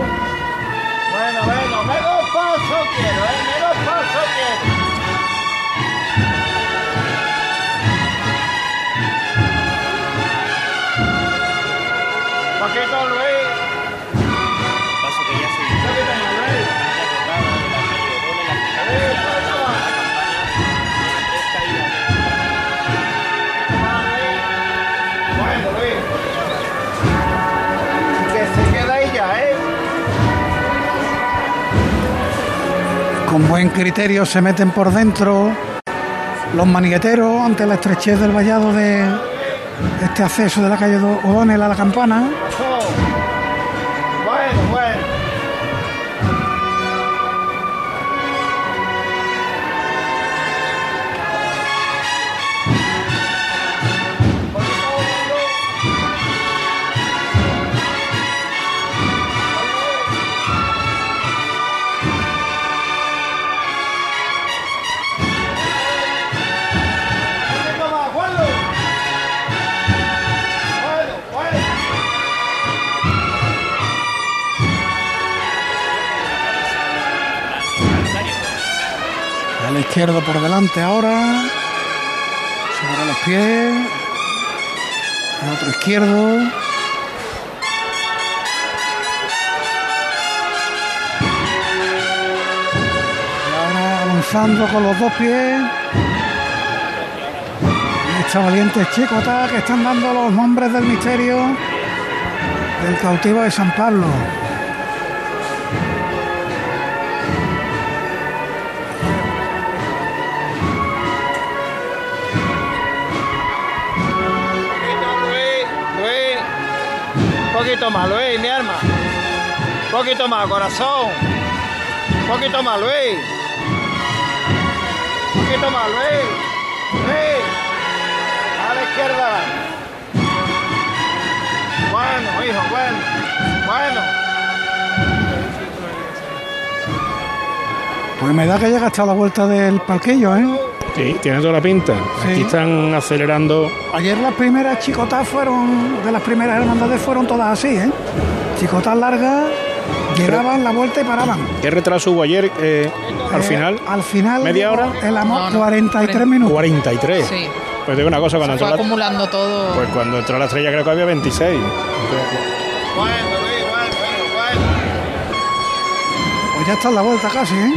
Bueno, bueno, menos paso quiero, ¿eh? Menos Eso quiero. Paquito Luis. Con buen criterio se meten por dentro los manigueteros ante la estrechez del vallado de este acceso de la calle O'Donnell a la campana. Izquierdo por delante ahora. Sobre los pies. Otro izquierdo. Y ahora avanzando con los dos pies. Y esta valiente chicota que están dando los nombres del misterio del cautivo de San Pablo. Poquito más, Luis, mi arma. Un poquito más, corazón. Un poquito más, Luis. Un poquito más, Luis. Luis. A la izquierda. Bueno, hijo, bueno. Bueno. Pues me da que llega hasta la vuelta del parquillo, ¿eh? Sí, tiene toda la pinta. Sí. Aquí están acelerando. Ayer las primeras chicotas fueron, de las primeras hermandades fueron todas así, ¿eh? Chicotas largas, llegaban la vuelta y paraban. ¿Qué retraso hubo ayer eh, al Eh, final? Al final. ¿Media hora? El amor, No, no, 43 cuarenta. minutos. 43. Sí. Pues digo una cosa, cuando Se fue entró, la, acumulando todo. pues cuando entró la estrella creo que había 26. Bueno, Luis, bueno, bueno, bueno. Pues ya está en la vuelta casi, ¿eh?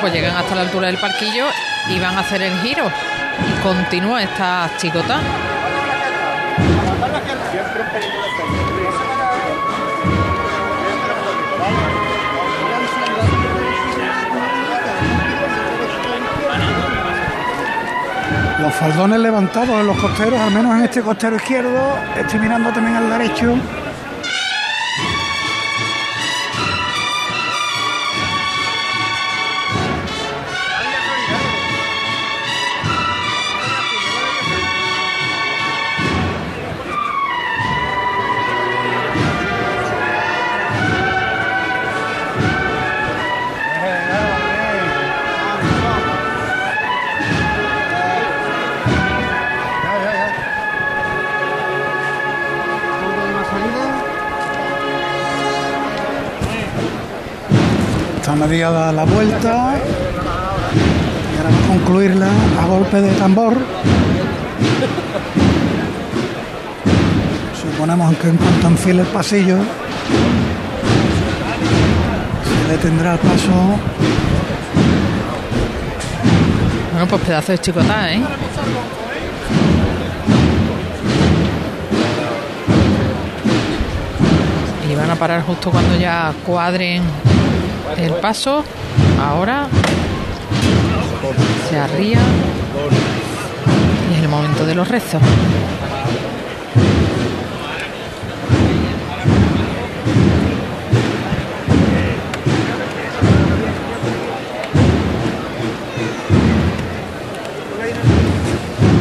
Pues llegan hasta la altura del parquillo y van a hacer el giro. Y continúa esta chicota. Los faldones levantados en los costeros, al menos en este costero izquierdo. Estoy mirando también al derecho. Está mediada la vuelta. Y ahora va a concluirla a golpe de tambor. Suponemos que en cuanto enfile el pasillo, se detendrá el paso. Bueno, pues pedazo de chicota, ¿eh? Y van a parar justo cuando ya cuadren el paso. Ahora se arría. Y es el momento de los rezos.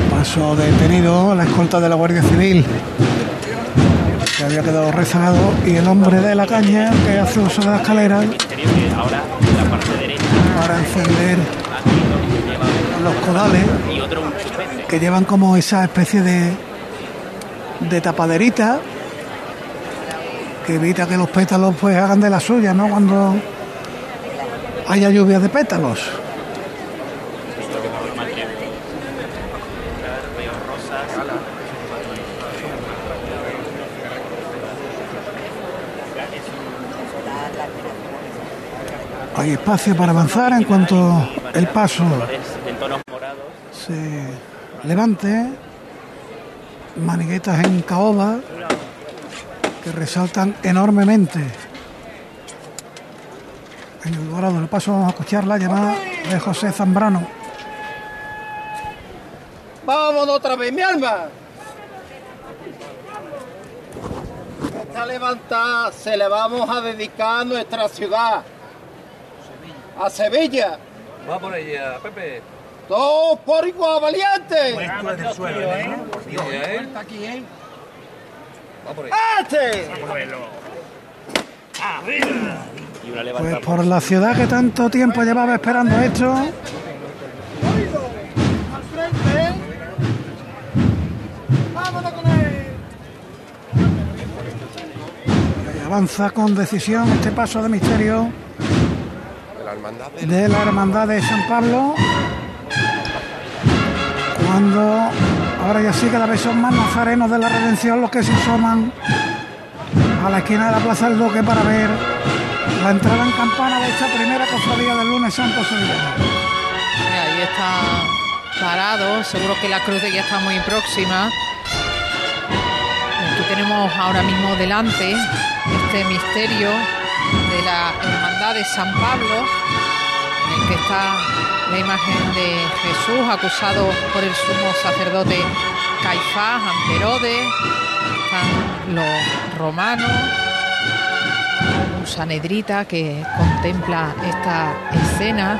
Paso detenido, la escolta de la Guardia Civil, había quedado rezagado, y el hombre de la caña, que hace uso de la escalera, para encender los codales que llevan como esa especie de, de tapaderita que evita que los pétalos pues hagan de la suya, ¿no? Cuando haya lluvia de pétalos. Hay espacio para avanzar en cuanto el paso se levante. Maniguetas en caoba que resaltan enormemente. En el dorado del paso vamos a escuchar la llamada de José Zambrano. Vámonos otra vez, mi alma. Esta levantada se le vamos a dedicar a nuestra ciudad. A Sevilla. Va por ella, Pepe. Todos por igual, valiente. Está aquí, ¿eh? Va por ¡Este! Y una Pues por la ciudad que tanto tiempo llevaba esperando esto, Al frente, ¿eh? Vámonos con él. avanza con decisión este paso de misterio de la Hermandad de San Pablo. Cuando ahora ya sí cada vez son más nazarenos de la redención los que se asoman a la esquina de la Plaza del Duque para ver la entrada en campana de esta primera cofradía del lunes santo sevillano. Ahí está parado, seguro que la cruz de guía está muy próxima. Aquí tenemos ahora mismo delante este misterio de la Hermandad de San Pablo, en el que está la imagen de Jesús acusado por el sumo sacerdote Caifás, ante Herodes, están los romanos, un sanedrita que contempla esta escena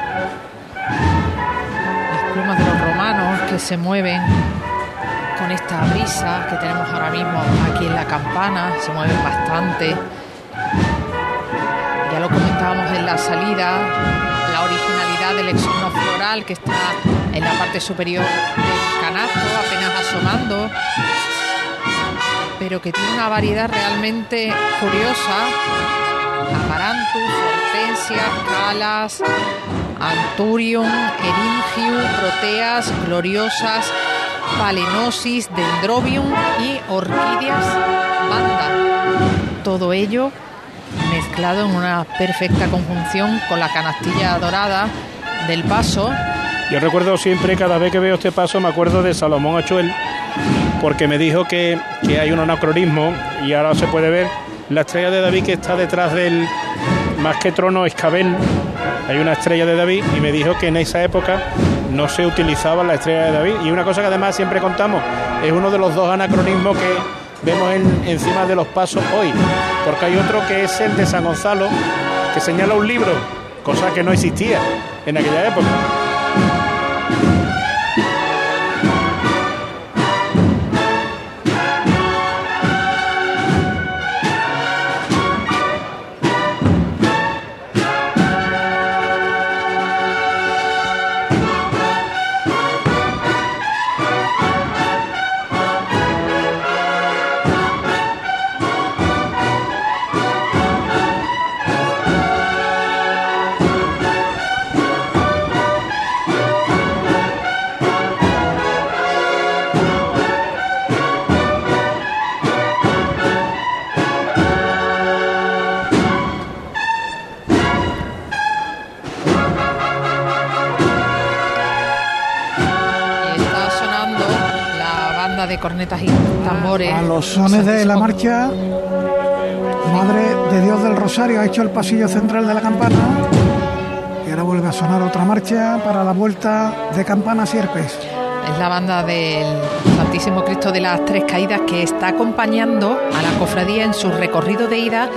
las plumas de los romanos que se mueven con esta brisa que tenemos ahora mismo aquí en la campana, se mueven bastante. Salida, la originalidad del exorno floral que está en la parte superior del canasto, apenas asomando, pero que tiene una variedad realmente curiosa. Amaranthus, hortensias, calas, Anturium, Eringium, Proteas, Gloriosas, Palenosis, Dendrobium y Orquídeas Banda. Todo ello mezclado en una perfecta conjunción con la canastilla dorada del paso. Yo recuerdo siempre, cada vez que veo este paso, me acuerdo de Salomón Achuel, porque me dijo que, que hay un anacronismo y ahora se puede ver la estrella de David que está detrás del más que trono escabel. Hay una estrella de David y me dijo que en esa época no se utilizaba la estrella de David. Y una cosa que además siempre contamos, es uno de los dos anacronismos que vemos en- encima de los pasos hoy, porque hay otro que es el de San Gonzalo, que señala un libro, cosa que no existía en aquella época. Cornetas y tambores. A los sones de la marcha, Madre de Dios del Rosario ha hecho el pasillo central de la campana. Y ahora vuelve a sonar otra marcha para la vuelta de campanas y arpes. Es la banda del Santísimo Cristo de las Tres Caídas que está acompañando a la cofradía en su recorrido de ida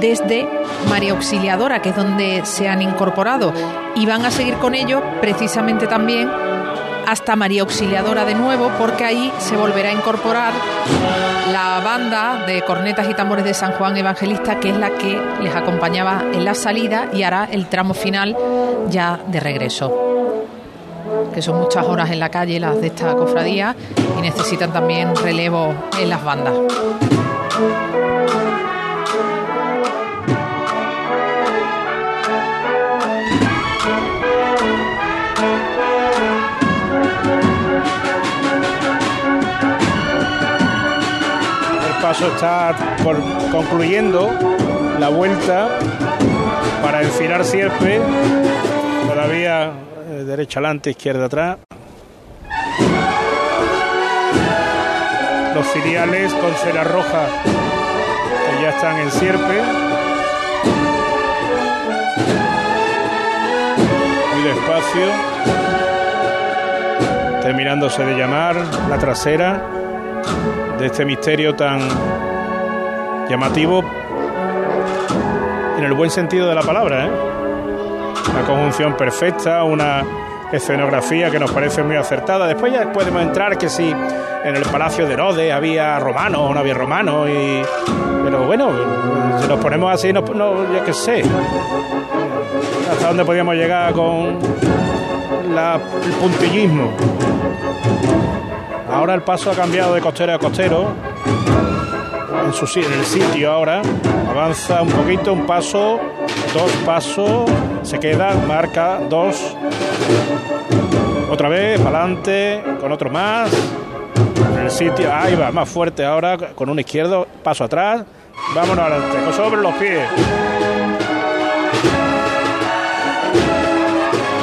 desde María Auxiliadora, que es donde se han incorporado. Y van a seguir con ellos precisamente también hasta María Auxiliadora de nuevo, porque ahí se volverá a incorporar la banda de cornetas y tambores de San Juan Evangelista, que es la que les acompañaba en la salida y hará el tramo final ya de regreso que son muchas horas en la calle las de esta cofradía y necesitan también relevo en las bandas. Paso está por, concluyendo la vuelta para enfilar Sierpe. Todavía eh, derecha adelante, izquierda atrás. Los filiales con cera roja que ya están en Sierpe. Muy despacio. Terminándose de llamar la trasera de este misterio tan llamativo en el buen sentido de la palabra, ¿eh? Una conjunción perfecta, una escenografía que nos parece muy acertada. Después ya podemos entrar que si en el Palacio de Herodes había romanos no había romanos, y... pero bueno, si nos ponemos así, no, no ya que sé, hasta dónde podíamos llegar con la, el puntillismo. Ahora el paso ha cambiado de costero a costero. En, el sitio ahora. Avanza un poquito, un paso, dos pasos. Se queda, marca dos. Otra vez, para adelante, con otro más. En el sitio, ahí va, más fuerte ahora, con un izquierdo, paso atrás. Vámonos adelante, sobre los pies.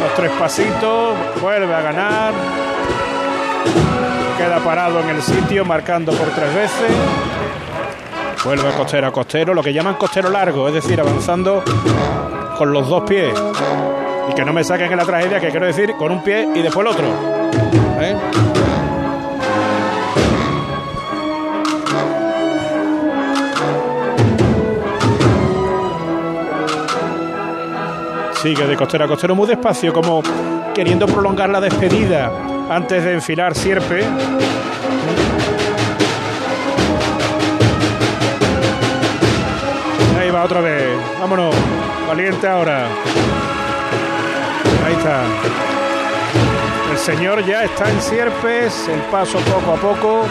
Los tres pasitos, vuelve a ganar. Queda parado en el sitio, marcando por tres veces. Vuelve costero a costero, lo que llaman costero largo, es decir, avanzando con los dos pies. Y que no me saquen en la tragedia, que quiero decir con un pie y después el otro. ¿Eh? Sigue de costero a costero muy despacio, como queriendo prolongar la despedida antes de enfilar sierpe. Ahí va otra vez. Vámonos. Valiente ahora. Ahí está. El señor ya está en sierpes, el paso poco a poco.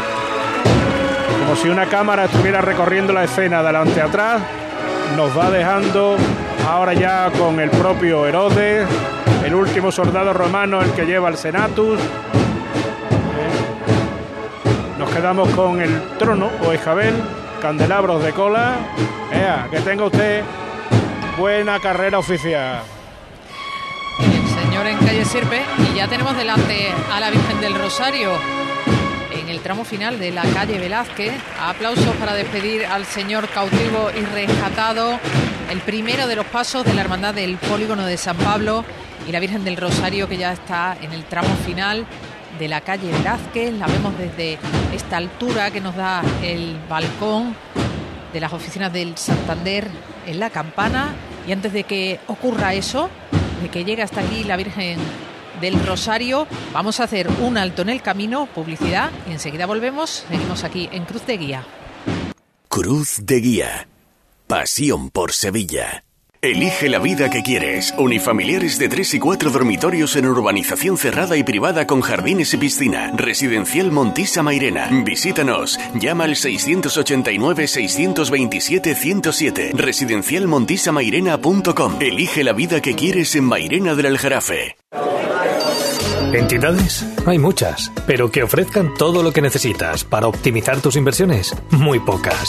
Como si una cámara estuviera recorriendo la escena delante a atrás. Nos va dejando ahora ya con el propio Herodes, el último soldado romano, el que lleva el Senatus. Eh, Nos quedamos con el trono o Ejabel, candelabros de cola. Ea, que tenga usted buena carrera oficial. El señor en calle Sirpe y ya tenemos delante a la Virgen del Rosario en el tramo final de la calle Velázquez. Aplausos para despedir al señor cautivo y rescatado, el primero de los pasos de la Hermandad del Polígono de San Pablo y la Virgen del Rosario que ya está en el tramo final de la calle Velázquez. La vemos desde esta altura que nos da el balcón de las oficinas del Santander en la campana. Y antes de que ocurra eso, de que llegue hasta aquí la Virgen del Rosario, vamos a hacer un alto en el camino, publicidad, y enseguida volvemos. Seguimos aquí en Cruz de Guía. Cruz de Guía. Pasión por Sevilla. Elige la vida que quieres. Unifamiliares de 3 y 4 dormitorios en urbanización cerrada y privada con jardines y piscina. Residencial Montisa Mairena. Visítanos. Llama al 689-627-107. Residencialmontisamairena.com. Elige la vida que quieres en Mairena del Aljarafe. ¿Entidades? Hay muchas, pero que ofrezcan todo lo que necesitas para optimizar tus inversiones, muy pocas.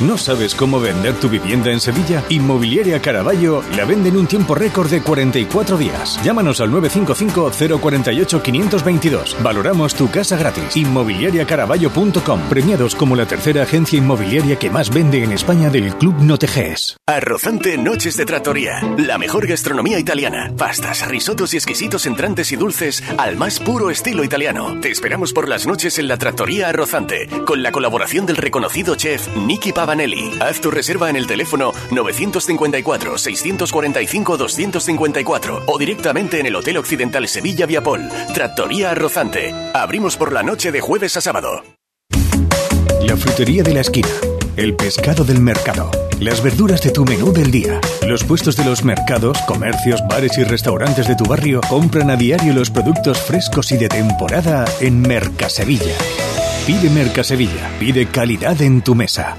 ¿No sabes cómo vender tu vivienda en Sevilla? Inmobiliaria Caraballo la vende en un tiempo récord de 44 días. Llámanos al 955-048-522. Valoramos tu casa gratis. Inmobiliariacaraballo.com. Premiados como la tercera agencia inmobiliaria que más vende en España del Club Noteges. Arrozante Noches de Trattoria. La mejor gastronomía italiana. Pastas, risotos y exquisitos entrantes y dulces al más puro estilo italiano. Te esperamos por las noches en la Trattoria Arrozante, con la colaboración del reconocido chef Nicky Haz tu reserva en el teléfono 954-645-254 o directamente en el Hotel Occidental Sevilla Viapol. Trattoria Arrozante. Abrimos por la noche de jueves a sábado. La frutería de la esquina. El pescado del mercado. Las verduras de tu menú del día. Los puestos de los mercados, comercios, bares y restaurantes de tu barrio compran a diario los productos frescos y de temporada en Mercasevilla. Pide Mercasevilla. Pide calidad en tu mesa.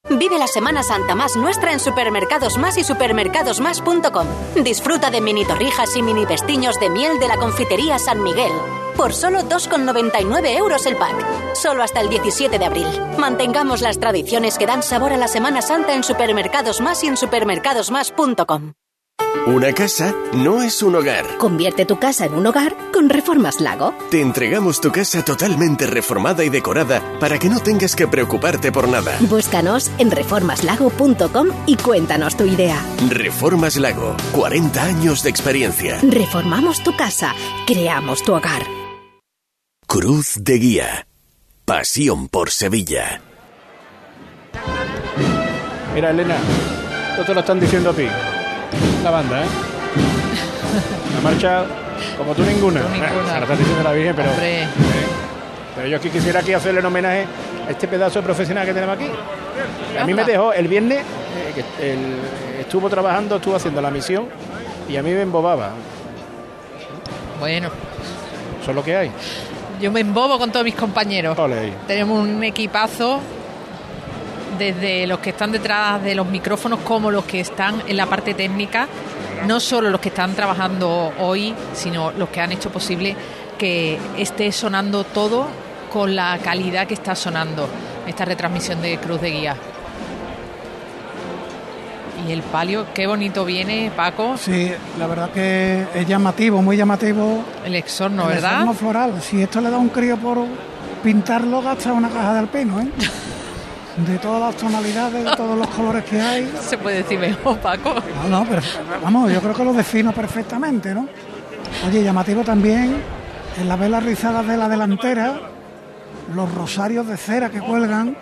Vive la Semana Santa más nuestra en Supermercados Más y supermercadosmás.com. Disfruta de mini torrijas y mini pestiños de miel de la confitería San Miguel. Por solo 2,99 euros el pack. Solo hasta el 17 de abril. Mantengamos las tradiciones que dan sabor a la Semana Santa en Supermercados Más y en supermercadosmás.com. Una casa no es un hogar. Convierte tu casa en un hogar con Reformas Lago. Te entregamos tu casa totalmente reformada y decorada para que no tengas que preocuparte por nada. Búscanos en reformaslago.com y cuéntanos tu idea. Reformas Lago, 40 años de experiencia. Reformamos tu casa, creamos tu hogar. Cruz de Guía. Pasión por Sevilla. Mira, Elena, esto te lo están diciendo a ti. La banda, ¿eh? La marcha como tú ninguna. Tú ninguna. Diciendo la Virgen, pero. Hombre. eh, pero yo aquí quisiera aquí hacerle un homenaje a este pedazo de profesional que tenemos aquí. A mí me dejó el viernes, eh, que el- estuvo trabajando, estuvo haciendo la misión y a mí me embobaba. Bueno, Eso es lo que hay. yo me embobo con todos mis compañeros. Tenemos un equipazo desde los que están detrás de los micrófonos como los que están en la parte técnica, no solo los que están trabajando hoy, sino los que han hecho posible que esté sonando todo con la calidad que está sonando esta retransmisión de Cruz de Guía. Y el palio, qué bonito viene, Paco. Sí, la verdad que es llamativo, muy llamativo. El exorno, el ¿verdad? exorno floral. Si esto le da un crío por pintarlo, gasta una caja de alpino, ¿eh? De todas las tonalidades, de todos los colores que hay. Se puede decir mejor, Paco. No, no, pero vamos, yo creo que lo defino perfectamente, ¿no? Oye, llamativo también en las velas rizadas de la delantera, los rosarios de cera que cuelgan,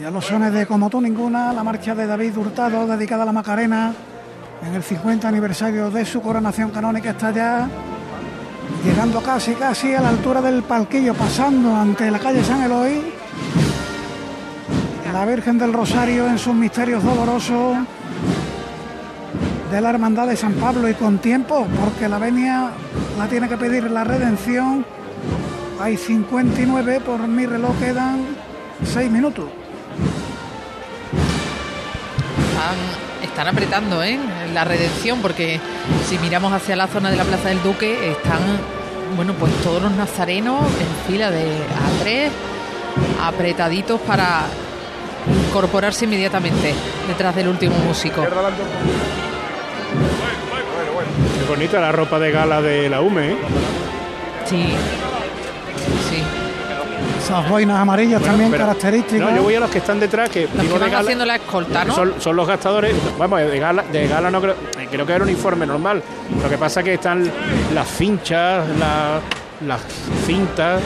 y a los sones de Como tú ninguna, la marcha de David Hurtado dedicada a la Macarena en el 50 aniversario de su coronación canónica está ya llegando casi casi a la altura del palquillo, pasando ante la calle San Eloy. La Virgen del Rosario en sus misterios dolorosos de la Hermandad de San Pablo y con tiempo, porque la venia la tiene que pedir la redención. Hay 59, por mi reloj quedan 6 minutos. están, están apretando ¿eh? la redención, porque si miramos hacia la zona de la Plaza del Duque, están, bueno, pues todos los nazarenos en fila de a tres, apretaditos para incorporarse inmediatamente detrás del último músico. Qué bonita la ropa de gala de la UME, ¿eh? Sí. Sí. Esas boinas amarillas también pero- características. No, yo voy a los que están detrás, que Los que de van gala, haciendo la escolta, ¿no? son, son los gastadores, vamos, de gala, de gala no creo, eh, creo que era uniforme normal. Lo que pasa es que están las finchas, la- las cintas.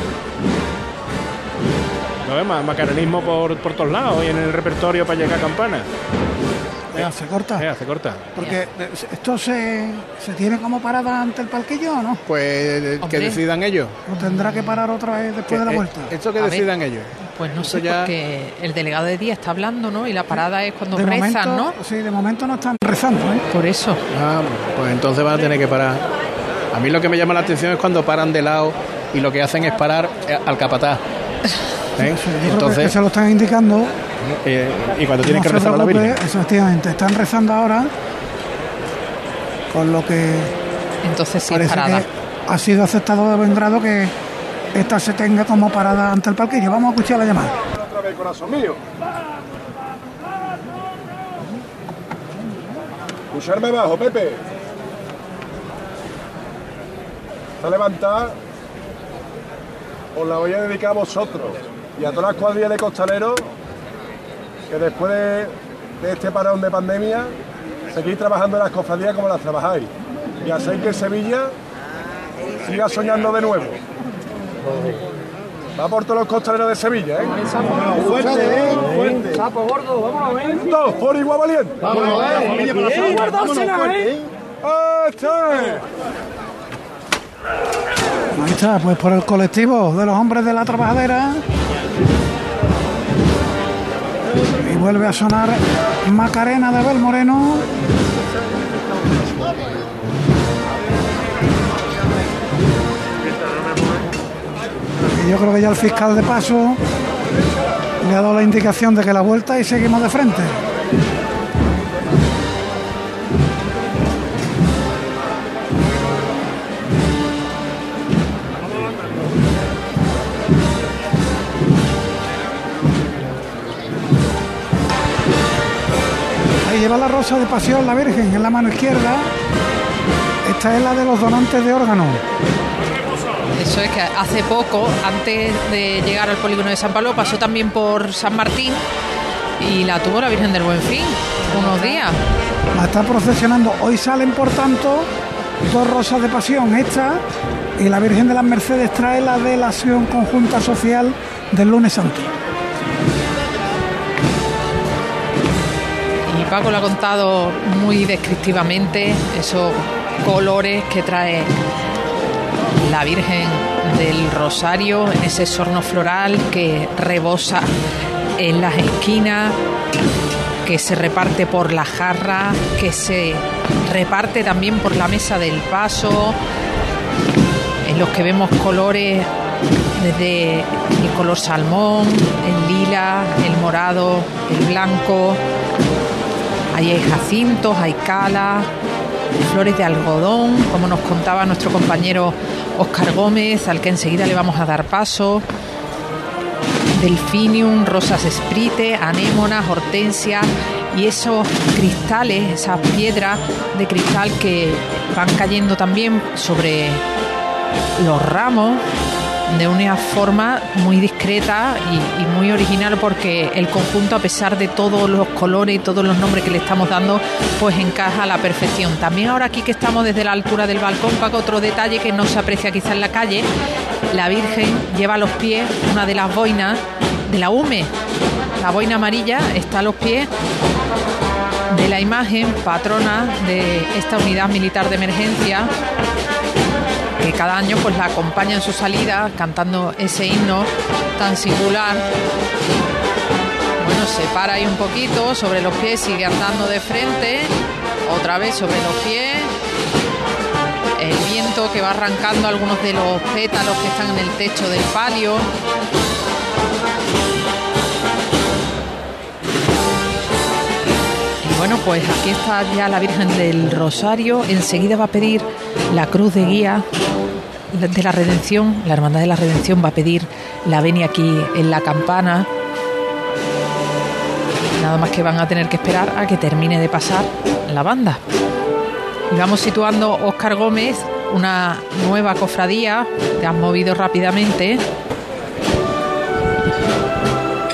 No ves, ma- macaronismo por, por todos lados y en el repertorio para llegar a campana. Eh, se corta. Eh, se corta. Porque eh, esto se, se tiene como parada ante el parquillo, ¿o no? Pues eh, que decidan ellos. ¿O tendrá que parar otra vez después de la eh, vuelta? Esto que A ver. decidan ellos. Pues no sé, ya- porque el delegado de día está hablando, ¿no? Y la parada es cuando de rezan, momento, ¿no? Sí, de momento no están rezando, ¿eh? Por eso. Ah, pues entonces van a tener que parar. A mí lo que me llama la atención es cuando paran de lado y lo que hacen es parar al capataz. ¿Eh? Creo que- Entonces, se lo están indicando. eh, y cuando tienen no que rezar a la Virgen. Efectivamente, están rezando ahora. Con lo que Entonces sí, parece parada. que ha sido aceptado de buen grado que esta se tenga como parada ante el parquillo. Vamos a escuchar la llamada. Otra vez, corazón mío. Escucharme abajo, Pepe. Esta levantada os la voy a dedicar a vosotros y a todas las cuadrillas de costaleros que después de, de este parón de pandemia seguís trabajando en las cofradías como las trabajáis y hacéis que Sevilla siga soñando de nuevo. Va por todos los costaleros de Sevilla, ¿eh? Fuerte, ¿eh? Fuerte. Sapo gordo, vámonos a ver. Todos por igual valiente. Vámonos, eh, familia, para la salud. Guardársela, ¿eh? ¡Este! Ahí está, pues por el colectivo de los hombres de la trabajadera. Y vuelve a sonar Macarena de Abel Moreno. Y yo creo que ya el fiscal de paso le ha dado la indicación de que la vuelta y seguimos de frente. La rosa de pasión la Virgen en la mano izquierda. Esta es la de los donantes de órganos. Eso es que hace poco, antes de llegar al polígono de San Pablo, pasó también por San Martín y la tuvo la Virgen del Buen Fin unos días. La está procesionando. Hoy salen, por tanto, dos rosas de pasión. Esta y la Virgen de las Mercedes trae la de la acción conjunta social del lunes santo. Paco lo ha contado muy descriptivamente, esos colores que trae la Virgen del Rosario ese sorno floral que rebosa en las esquinas, que se reparte por la jarra, que se reparte también por la mesa del paso, en los que vemos colores desde el color salmón, el lila, el morado, el blanco. Ahí hay jacintos, hay cala, flores de algodón, como nos contaba nuestro compañero Oscar Gómez, al que enseguida le vamos a dar paso. Delfinium, rosas esprite, anémonas, hortensias y esos cristales, esas piedras de cristal que van cayendo también sobre los ramos de una forma muy discreta y, muy original porque el conjunto a pesar de todos los colores y todos los nombres que le estamos dando pues encaja a la perfección. También ahora aquí que estamos desde la altura del balcón Paco otro detalle que no se aprecia quizá en la calle. La Virgen lleva a los pies una de las boinas de la UME la boina amarilla está a los pies de la imagen patrona de esta unidad militar de emergencia que cada año pues la acompaña en su salida cantando ese himno tan singular. Bueno, se para ahí un poquito sobre los pies, sigue andando de frente, otra vez sobre los pies. El viento que va arrancando algunos de los pétalos que están en el techo del palio. Bueno, pues aquí está ya la Virgen del Rosario. Enseguida va a pedir la cruz de guía de la Redención. La Hermandad de la Redención va a pedir la venia aquí en la campana. Nada más que van a tener que esperar a que termine de pasar la banda. Y vamos situando Óscar Gómez, una nueva cofradía. Te has movido rápidamente.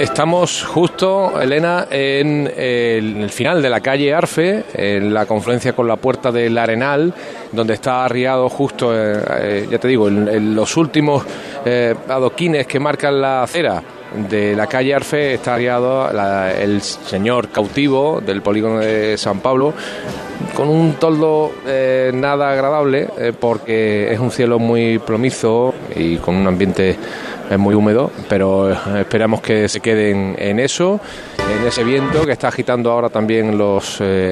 Estamos justo, Elena, en el final de la calle Arfe, en la confluencia con la puerta del Arenal, donde está arriado justo, eh, eh, ya te digo, en, los últimos eh, adoquines que marcan la acera de la calle Arfe está arriado la- el señor cautivo del polígono de San Pablo con un toldo nada agradable porque es un cielo muy plomizo y con un ambiente eh, muy húmedo, pero eh, esperamos que se queden en eso, en ese viento que está agitando ahora también los eh,